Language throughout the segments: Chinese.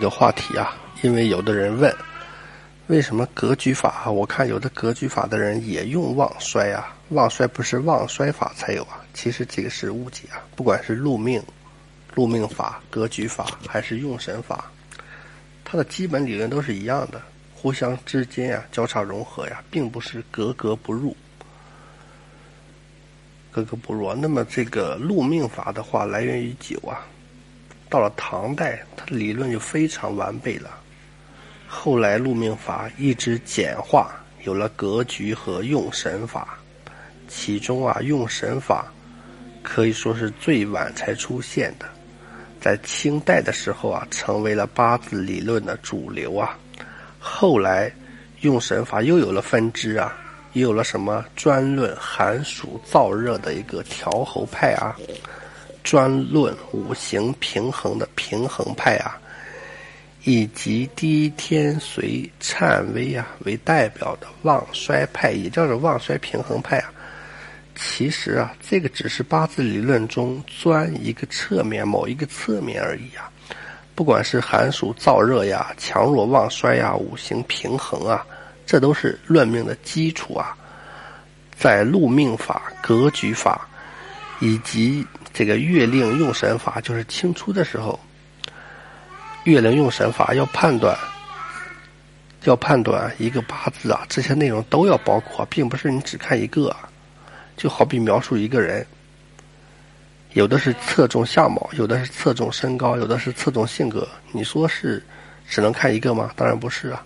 这个话题啊，因为有的人问，为什么格局法？我看有的格局法的人也用旺衰啊，旺衰不是旺衰法才有啊？其实这个是误解啊，不管是禄命、禄命法、格局法还是用神法，它的基本理论都是一样的，互相之间呀交叉融合呀，并不是格格不入，格格不入。那么这个禄命法的话，来源于九啊。到了唐代，它的理论就非常完备了。后来禄命法一直简化，有了格局和用神法。其中啊，用神法可以说是最晚才出现的，在清代的时候啊，成为了八字理论的主流啊。后来用神法又有了分支啊，又有了什么专论寒暑燥热的一个调候派啊。专论五行平衡的平衡派啊，以及低天随颤微啊为代表的旺衰派，也叫做旺衰平衡派啊。其实啊，这个只是八字理论中钻一个侧面、某一个侧面而已啊。不管是寒暑燥热呀、强弱旺衰呀、五行平衡啊，这都是论命的基础啊。在禄命法、格局法以及这个月令用神法就是清初的时候，月令用神法要判断，要判断一个八字啊，这些内容都要包括，并不是你只看一个。就好比描述一个人，有的是侧重相貌，有的是侧重身高，有的是侧重性格。你说是只能看一个吗？当然不是啊。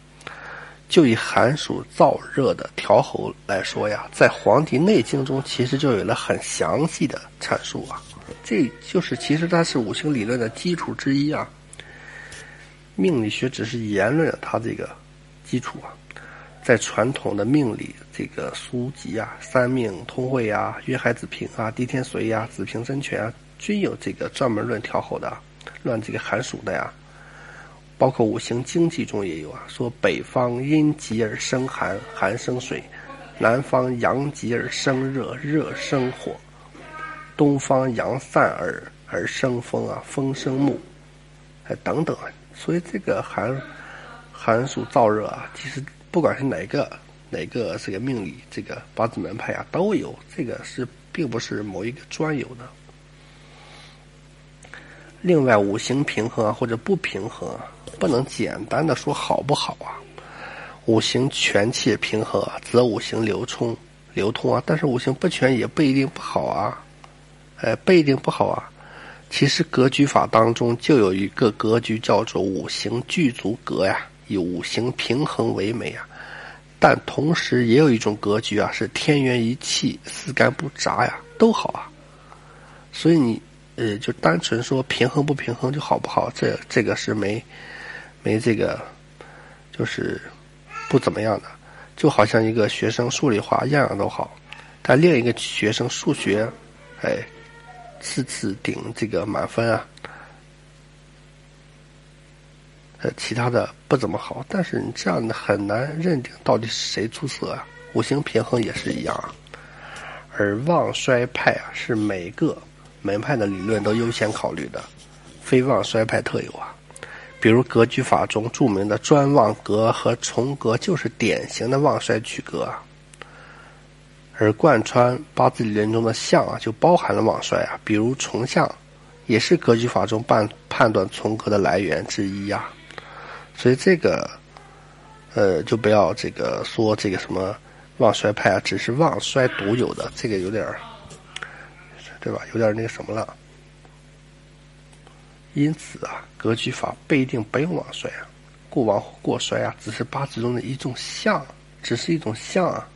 就以寒暑燥热的调候来说呀，在《黄帝内经》中其实就有了很详细的阐述啊。这就是其实它是五行理论的基础之一啊。命理学只是言论它这个基础啊，在传统的命理这个书籍啊，《三命通会》啊，《约海子平》啊，《地天随》呀，《子平真诠》啊，均有这个专门论调候的，论这个寒暑的呀。包括五行经济中也有啊，说北方阴极而生寒，寒生水；南方阳极而生热，热生火。东方阳散而而生风啊，风生木，哎等等，所以这个寒寒暑燥热啊，其实不管是哪个哪个这个命理这个八字门派啊，都有这个是并不是某一个专有的。另外，五行平衡啊或者不平衡啊，不能简单的说好不好啊。五行全气平衡啊，则五行流冲流通啊，但是五行不全也不一定不好啊。哎，不一定不好啊。其实格局法当中就有一个格局叫做五行具足格呀，以五行平衡为美啊。但同时也有一种格局啊，是天元一气，四干不杂呀，都好啊。所以你呃，就单纯说平衡不平衡就好不好，这这个是没没这个，就是不怎么样的。就好像一个学生数理化样样都好，但另一个学生数学，哎。次次顶这个满分啊，呃，其他的不怎么好，但是你这样的很难认定到底是谁出色啊。五行平衡也是一样啊，而旺衰派啊是每个门派的理论都优先考虑的，非旺衰派特有啊。比如格局法中著名的专旺格和重格就是典型的旺衰取格啊。而贯穿八字理论中的相啊，就包含了旺衰啊，比如重相，也是格局法中判判断从格的来源之一呀。所以这个，呃，就不要这个说这个什么旺衰派啊，只是旺衰独有的，这个有点儿，对吧？有点那个什么了。因此啊，格局法不一定不用旺衰啊，过旺或过衰啊，只是八字中的一种象，只是一种象啊。